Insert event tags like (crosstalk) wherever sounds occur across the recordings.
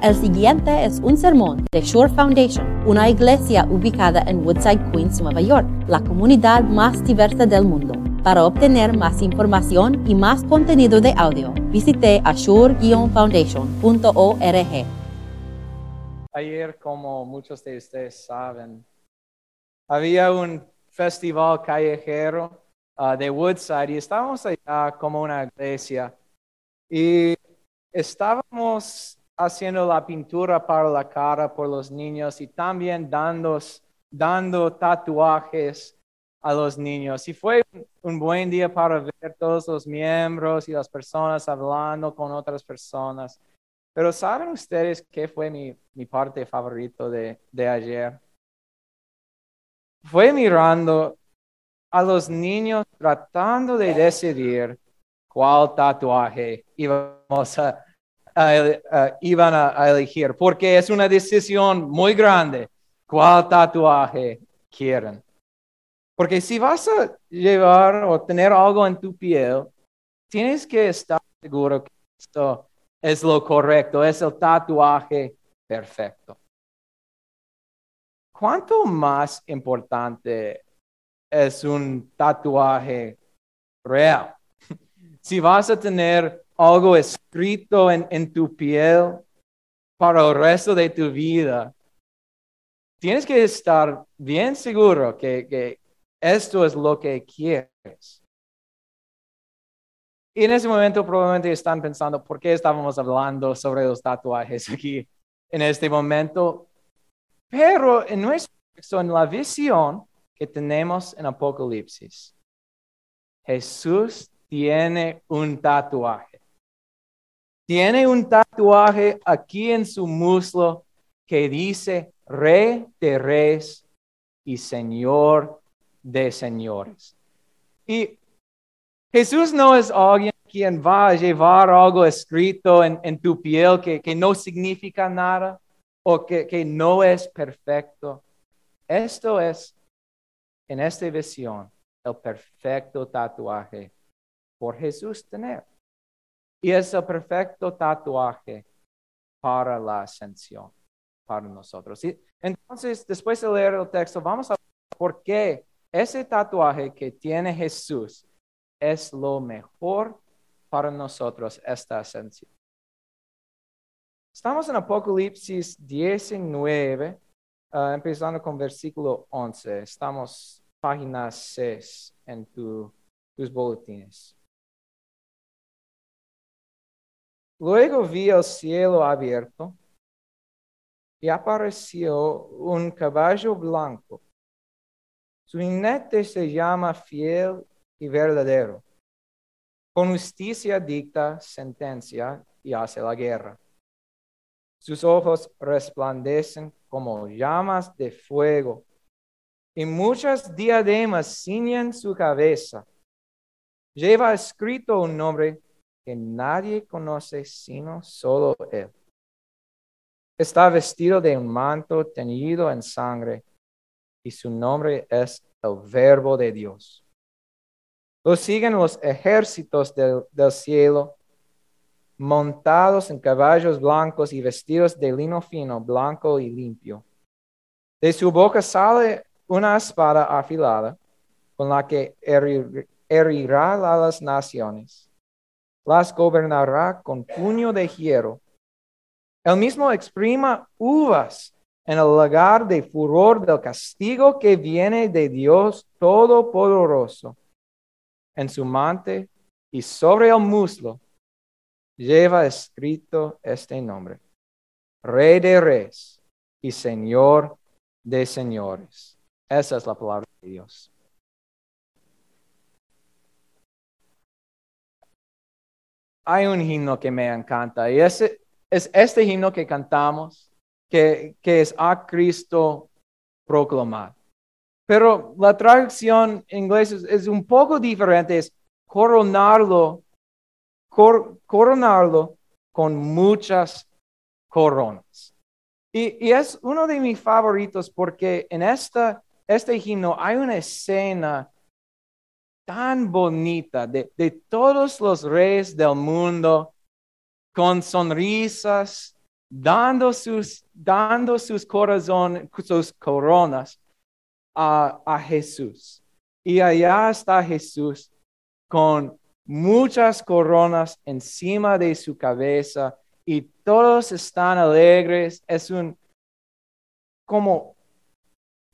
El siguiente es un sermón de Shore Foundation, una iglesia ubicada en Woodside, Queens, Nueva York, la comunidad más diversa del mundo. Para obtener más información y más contenido de audio, visite ashore-foundation.org. Ayer, como muchos de ustedes saben, había un festival callejero uh, de Woodside y estábamos allá como una iglesia y estábamos haciendo la pintura para la cara por los niños y también dando, dando tatuajes a los niños. Y fue un buen día para ver todos los miembros y las personas hablando con otras personas. Pero ¿saben ustedes qué fue mi, mi parte favorito de, de ayer? Fue mirando a los niños tratando de decidir cuál tatuaje íbamos a, iban a, elegir, porque es una decisión muy grande cuál tatuaje quieren. Porque si vas a llevar o tener algo en tu piel, tienes que estar seguro que esto es lo correcto, es el tatuaje perfecto. ¿Cuánto más importante es un tatuaje real? (laughs) Si vas a tener algo escrito en, tu piel para el resto de tu vida, tienes que estar bien seguro que, que esto es lo que quieres. Y en ese momento probablemente están pensando, ¿por qué estábamos hablando sobre los tatuajes aquí en este momento? Pero en nuestro en la visión que tenemos en Apocalipsis, Jesús tiene un tatuaje. Tiene un tatuaje aquí en su muslo que dice Rey de Reyes y Señor de Señores. Y Jesús no es alguien quien va a llevar algo escrito en, tu piel que, no significa nada o que, que no es perfecto. Esto es, en esta visión, el perfecto tatuaje por Jesús tener. Y es el perfecto tatuaje para la ascensión, para nosotros. Y entonces, después de leer el texto, vamos a ver por qué ese tatuaje que tiene Jesús es lo mejor para nosotros, esta ascensión. Estamos en Apocalipsis 19, ah, empezando con versículo 11. Estamos página 6 en tus boletines. Luego vi el cielo abierto y apareció un caballo blanco. Su jinete se llama fiel y verdadero. Con justicia dicta sentencia y hace la guerra. Sus ojos resplandecen como llamas de fuego y muchas diademas ciñen su cabeza. Lleva escrito un nombre que nadie conoce sino solo Él. Está vestido de un manto teñido en sangre y su nombre es el Verbo de Dios. Lo siguen los ejércitos del, del cielo, montados en caballos blancos y vestidos de lino fino, blanco y limpio. De su boca sale una espada afilada con la que herirá a las naciones las gobernará con puño de hierro. El mismo exprima uvas en el lugar de furor del castigo que viene de Dios Todopoderoso. En su mante y sobre el muslo lleva escrito este nombre, Rey de Reyes y Señor de Señores. Esa es la palabra de Dios. Hay un himno que me encanta y ese, es este himno que cantamos, que, es a Cristo proclamar. Pero la traducción en es, un poco diferente, es coronarlo, coronarlo con muchas coronas. Y, es uno de mis favoritos porque en esta, este himno hay una escena tan bonita de, todos los reyes del mundo, con sonrisas dando sus, dando sus corazones, sus coronas a, a Jesús. Y allá está Jesús con muchas coronas encima de su cabeza y todos están alegres. Es un como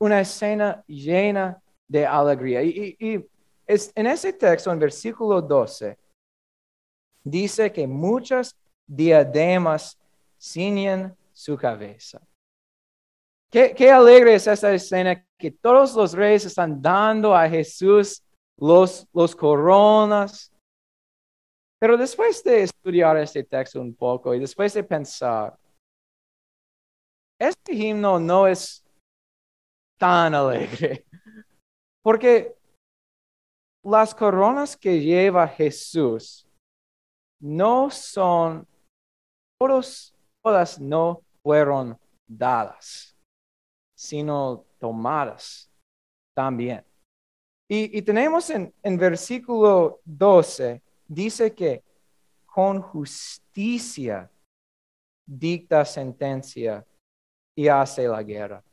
una escena llena de alegría. Y, es, en ese texto, en versículo 12, dice que muchas diademas ciñen su cabeza. Qué, qué, alegre es esta escena que todos los reyes están dando a Jesús los, los coronas. Pero después de estudiar este texto un poco y después de pensar, este himno no es tan alegre, porque las coronas que lleva Jesús no son, todas no fueron dadas, sino tomadas también. Y, tenemos en, en versículo 12, dice que con justicia dicta sentencia y hace la guerra.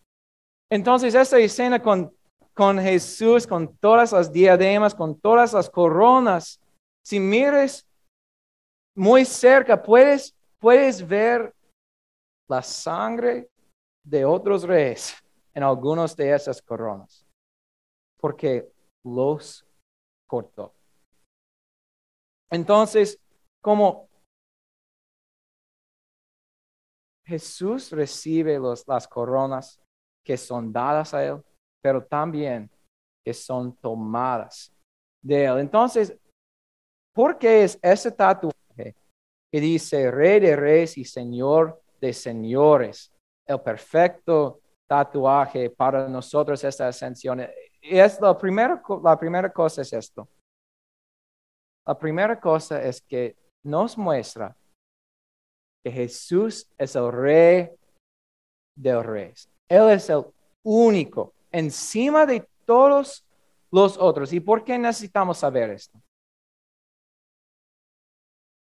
Entonces, esta escena con, con Jesús, con todas las diademas, con todas las coronas, si mires muy cerca, puedes, puedes ver la sangre de otros reyes en algunas de esas coronas, porque los cortó. Entonces, como Jesús recibe las coronas que son dadas a él, pero también que son tomadas de él. Entonces, ¿por qué es ese tatuaje que dice Rey de Reyes y Señor de Señores? El perfecto tatuaje para nosotros esta ascensión. Es la primera, la primera cosa es esto. La primera cosa es que nos muestra que Jesús es el rey de reyes. Él es el único, encima de todos los otros. ¿Y por qué necesitamos saber esto?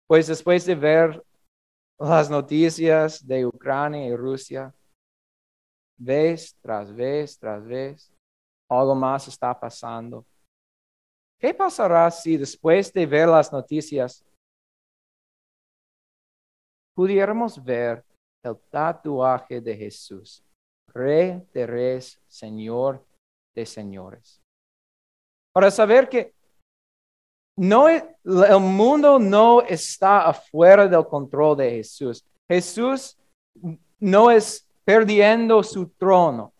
Pues después de ver las noticias de Ucrania y Rusia, vez tras vez tras vez, algo más está pasando. ¿Qué pasará si después de ver las noticias pudiéramos ver el tatuaje de Jesús, Rey de Reyes, Señor de Señores? Para saber que no, el mundo no está afuera del control de Jesús. Jesús no es perdiendo su trono.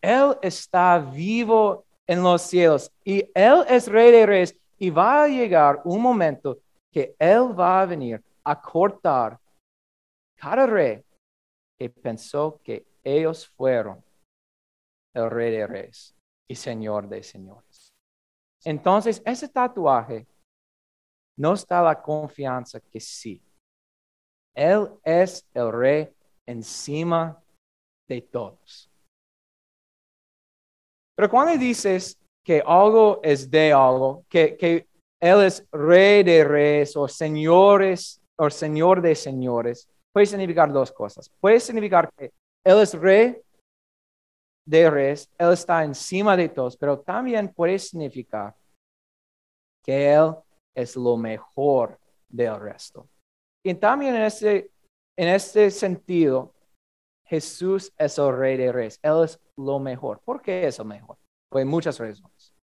Él está vivo en los cielos y Él es rey de reyes y va a llegar un momento que Él va a venir a cortar cada rey que pensó que ellos fueron el rey de reyes y señor de señores. Entonces, ese tatuaje nos da la confianza que sí, Él es el rey encima de todos. Pero cuando dices que algo es de algo, que, que Él es rey de reyes o señores o señor de señores, puede significar dos cosas. Puede significar que Él es rey de reyes, Él está encima de todos, pero también puede significar que Él es lo mejor del resto. Y también en este, en este sentido, Jesús es el rey de reyes. Él es lo mejor. ¿Por qué es lo mejor? Pues muchas razones.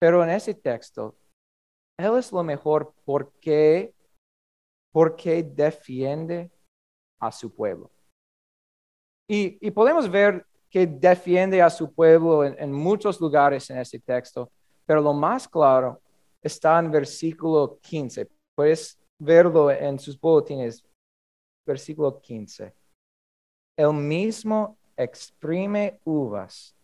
Pero en ese texto, Él es lo mejor porque, porque defiende a su pueblo. Y, podemos ver que defiende a su pueblo en, en muchos lugares en ese texto, pero lo más claro está en versículo 15. Puedes verlo en sus boletines, versículo 15 él mismo exprime uvas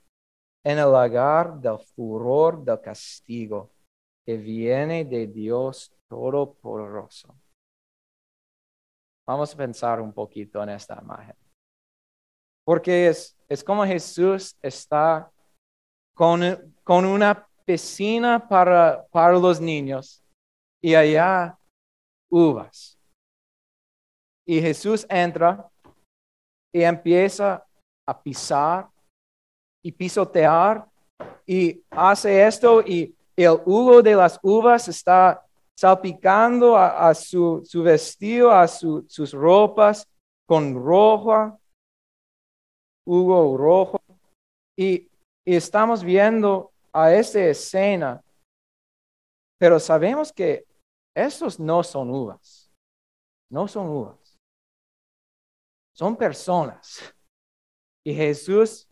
en el lagar del furor del castigo que viene de Dios Todopoderoso. Vamos a pensar un poquito en esta imagen. Porque es, es como Jesús está con, con una piscina para, para los niños y allá uvas. Y Jesús entra y empieza a pisar y pisotear y hace esto y el hugo de las uvas está salpicando a, su, su, vestido, a sus ropas con rojo, hugo rojo. Y, estamos viendo a esta escena, pero sabemos que esos no son uvas, no son uvas, son personas. Y Jesús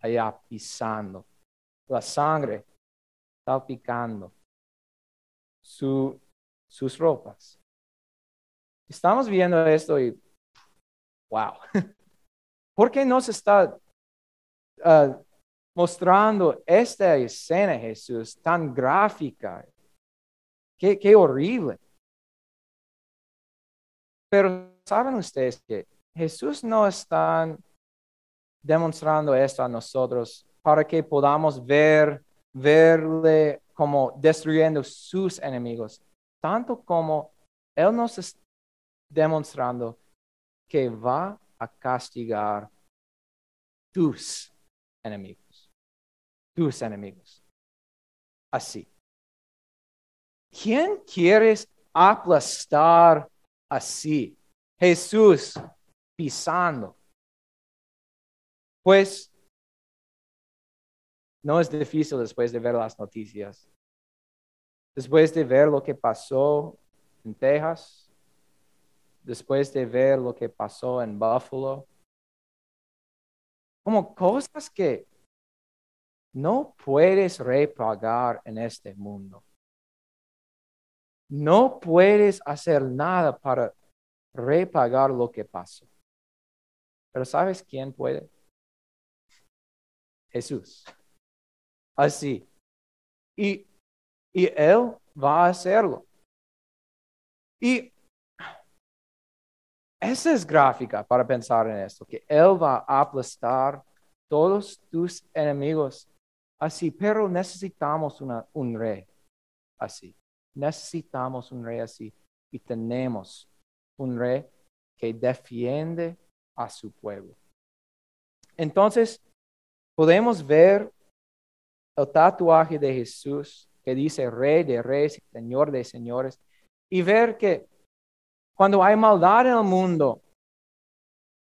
allá pisando, la sangre salpicando su, sus ropas. Estamos viendo esto y, wow, (laughs) ¿por qué nos está uh, mostrando esta escena, Jesús, tan gráfica? Qué, qué horrible. Pero saben ustedes que Jesús no está demostrando esto a nosotros para que podamos ver, verle como destruyendo sus enemigos, tanto como Él nos está demostrando que va a castigar tus enemigos, tus enemigos. Así. ¿Quién quieres aplastar así? Jesús pisando. Pues no es difícil después de ver las noticias. Después de ver lo que pasó en Texas, después de ver lo que pasó en Buffalo, como cosas que no puedes repagar en este mundo. No puedes hacer nada para repagar lo que pasó. Pero ¿sabes quién puede? Jesús así. Y, y Él va a hacerlo. Y esa es gráfica para pensar en esto, que Él va a aplastar todos tus enemigos así, pero necesitamos un rey así. Necesitamos un rey así y tenemos un rey que defiende a su pueblo. Entonces, podemos ver el tatuaje de Jesús que dice Rey de Reyes Señor de Señores y ver que cuando hay maldad en el mundo,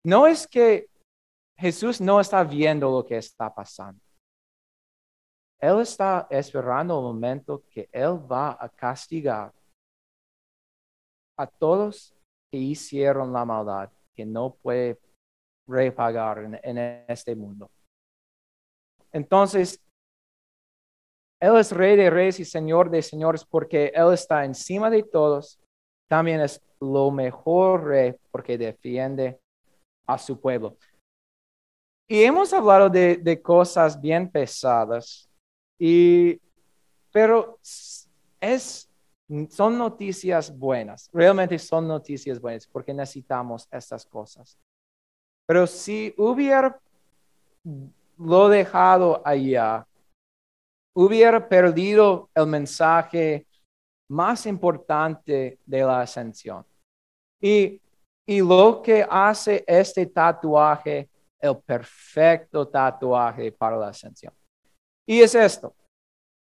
no es que Jesús no está viendo lo que está pasando. Él está esperando el momento que Él va a castigar a todos que hicieron la maldad, que no puede repagar en, en este mundo. Entonces, él es rey de reyes y señor de señores porque Él está encima de todos. También es lo mejor rey porque defiende a su pueblo. Y hemos hablado de, cosas bien pesadas, y, pero es, son noticias buenas, realmente son noticias buenas porque necesitamos estas cosas. Pero si hubiera lo dejado allá, hubiera perdido el mensaje más importante de la ascensión. Y, y lo que hace este tatuaje, el perfecto tatuaje para la ascensión. Y es esto,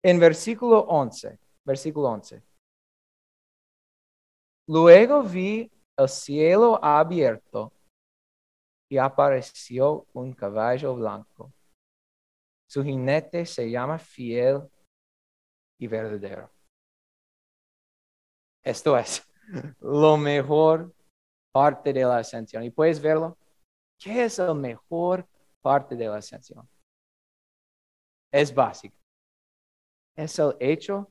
en versículo 11, versículo 11. Luego vi el cielo abierto y apareció un caballo blanco su jinete se llama fiel y verdadero. Esto es lo mejor parte de la ascensión. Y puedes verlo. ¿Qué es la mejor parte de la ascensión? Es básico. Es el hecho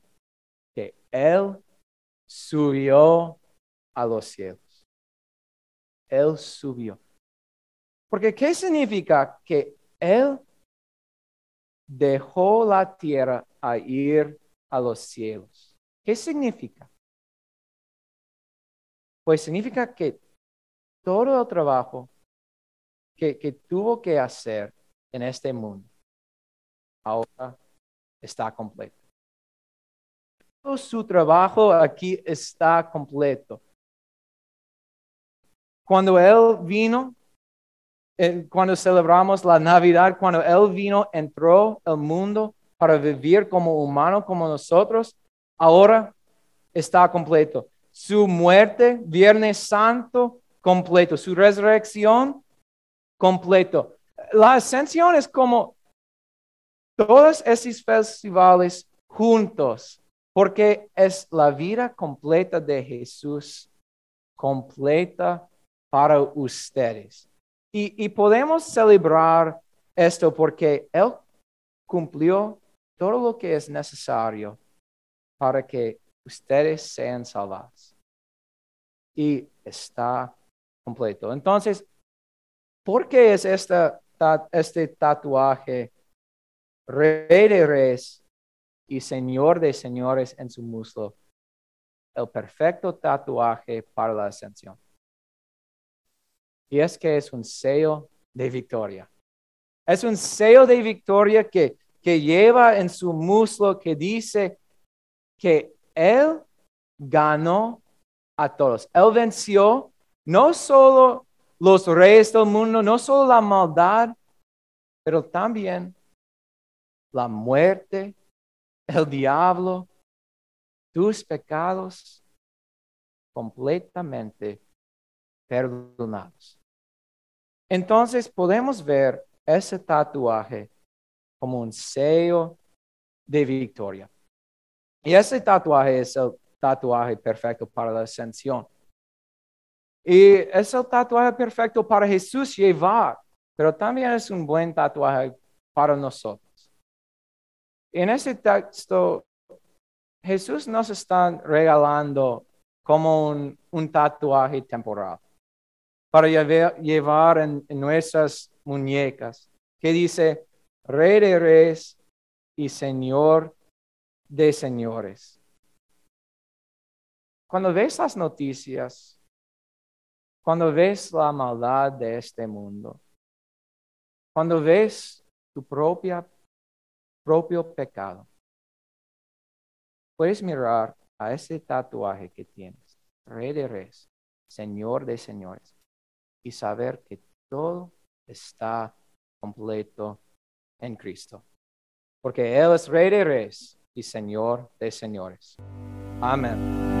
que Él subió a los cielos. Él subió. Porque ¿qué significa que Él dejó la tierra a ir a los cielos. ¿Qué significa? Pues significa que todo el trabajo que, tuvo que hacer en este mundo ahora está completo. Todo su trabajo aquí está completo. cuando Él vino, eh, cuando celebramos la Navidad, cuando Él vino, entró al mundo para vivir como humano, como nosotros, ahora está completo. Su muerte, Viernes Santo, completo. Su resurrección, completo. La ascensión es como todos esos festivales juntos, porque es la vida completa de Jesús, completa para ustedes. Y, y podemos celebrar esto porque Él cumplió todo lo que es necesario para que ustedes sean salvados. Y está completo. Entonces, ¿por qué es esta, este tatuaje Rey de Reyes y Señor de Señores en su muslo? El perfecto tatuaje para la ascensión. Y es que es un sello de victoria. Es un sello de victoria que, que lleva en su muslo que dice que Él ganó a todos. Él venció no solo los reyes del mundo, no solo la maldad, pero también la muerte, el diablo, tus pecados completamente perdonados. Entonces podemos ver ese tatuaje como un sello de victoria. Y ese tatuaje es el tatuaje perfecto para la ascensión. Y es el tatuaje perfecto para Jesús llevar, pero también es un buen tatuaje para nosotros. En ese texto, Jesús nos está regalando como un, tatuaje temporal para llevar, en, en nuestras muñecas, que dice, Rey de Reyes y Señor de Señores. Cuando ves las noticias, cuando ves la maldad de este mundo, cuando ves tu propia, propio pecado, puedes mirar a ese tatuaje que tienes, Rey de Reyes, Señor de Señores, y saber que todo está completo en Cristo. Porque Él es Rey de Reyes y Señor de Señores. Amén.